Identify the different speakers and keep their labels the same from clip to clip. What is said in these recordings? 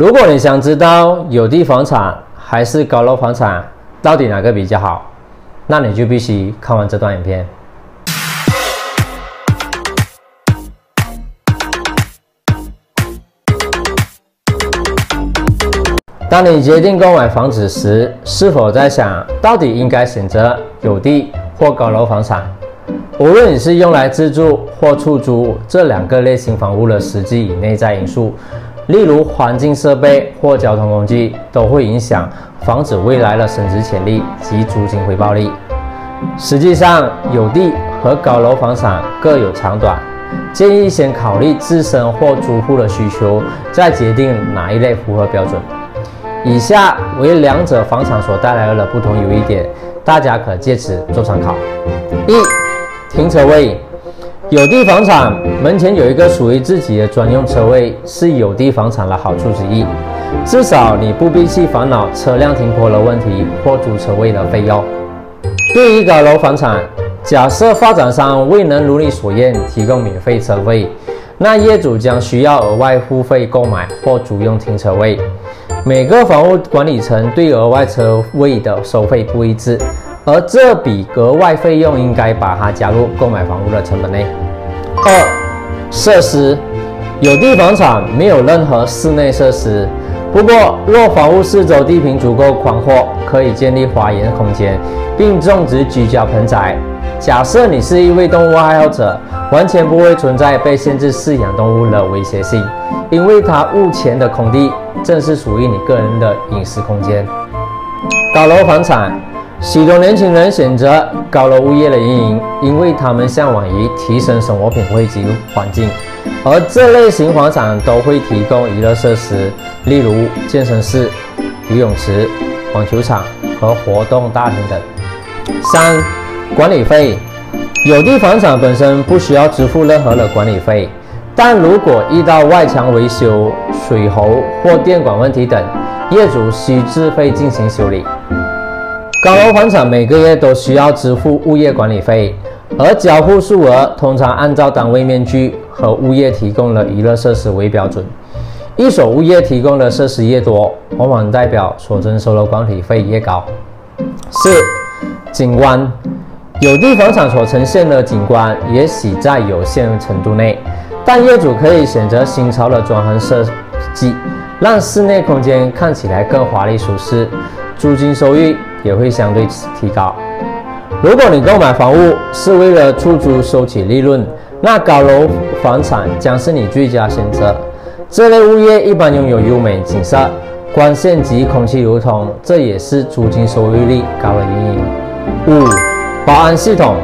Speaker 1: 如果你想知道有地房产还是高楼房产到底哪个比较好，那你就必须看完这段影片。当你决定购买房子时，是否在想到底应该选择有地或高楼房产？无论你是用来自住或出租这两个类型房屋的实际与内在因素，例如环境设备或交通工具，都会影响房子未来的升值潜力及租金回报率。实际上，有地和高楼房产各有长短，建议先考虑自身或租户的需求，再决定哪一类符合标准。以下为两者房产所带来的不同优一点，大家可借此做参考。一、停车位，有地房产门前有一个属于自己的专用车位，是有地房产的好处之一。至少你不必去烦恼车辆停泊的问题或租车位的费用。对于高楼房产，假设发展商未能如你所愿提供免费车位，那业主将需要额外付费购买或租用停车位。每个房屋管理层对额外车位的收费不一致，而这笔额外费用应该把它加入购买房屋的成本内。二、设施，有地房产没有任何室内设施，不过若房屋四周地坪足够宽阔，可以建立花园空间，并种植居家盆栽。假设你是一位动物爱好者，完全不会存在被限制饲养动物的威胁性，因为它目前的空地。正是属于你个人的隐私空间。高楼房产，许多年轻人选择高楼物业的原因，因为他们向往于提升生活品味及环境，而这类型房产都会提供娱乐设施，例如健身室、游泳池、网球场和活动大厅等。三、管理费，有地房产本身不需要支付任何的管理费。但如果遇到外墙维修、水喉或电管问题等，业主需自费进行修理。高楼房产每个月都需要支付物业管理费，而交付数额通常按照单位面积和物业提供的娱乐设施为标准。一所物业提供的设施越多，往往代表所征收的管理费越高。四、景观，有地房产所呈现的景观也许在有限程度内。但业主可以选择新潮的装潢设计，让室内空间看起来更华丽舒适，租金收益也会相对提高。如果你购买房屋是为了出租收取利润，那高楼房产将是你最佳选择。这类物业一般拥有优美景色、光线及空气流通，这也是租金收益率高的原因。五、保安系统。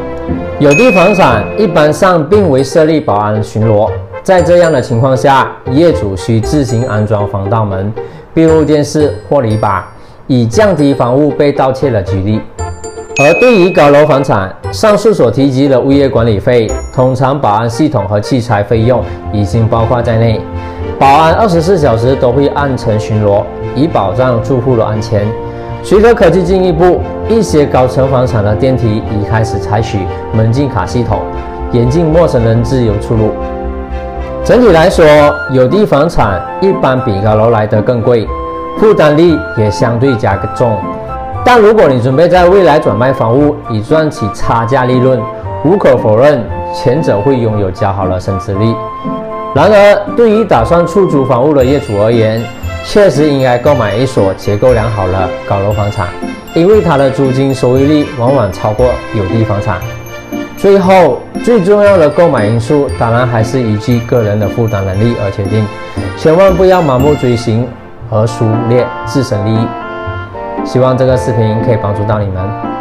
Speaker 1: 有地房产一般上并未设立保安巡逻，在这样的情况下，业主需自行安装防盗门、闭路电视或篱笆，以降低房屋被盗窃的几率。而对于高楼房产，上述所提及的物业管理费，通常保安系统和器材费用已经包括在内。保安二十四小时都会按层巡逻，以保障住户的安全。随着科技进一步，一些高层房产的电梯已开始采取门禁卡系统，严禁陌生人自由出入。整体来说，有地房产一般比高楼来得更贵，负担力也相对加重。但如果你准备在未来转卖房屋以赚取差价利润，无可否认，前者会拥有较好的升值率。然而，对于打算出租房屋的业主而言，确实应该购买一所结构良好的高楼房产，因为它的租金收益率往往超过有地房产。最后，最重要的购买因素当然还是依据个人的负担能力而决定，千万不要盲目追星和熟练自身利益。希望这个视频可以帮助到你们。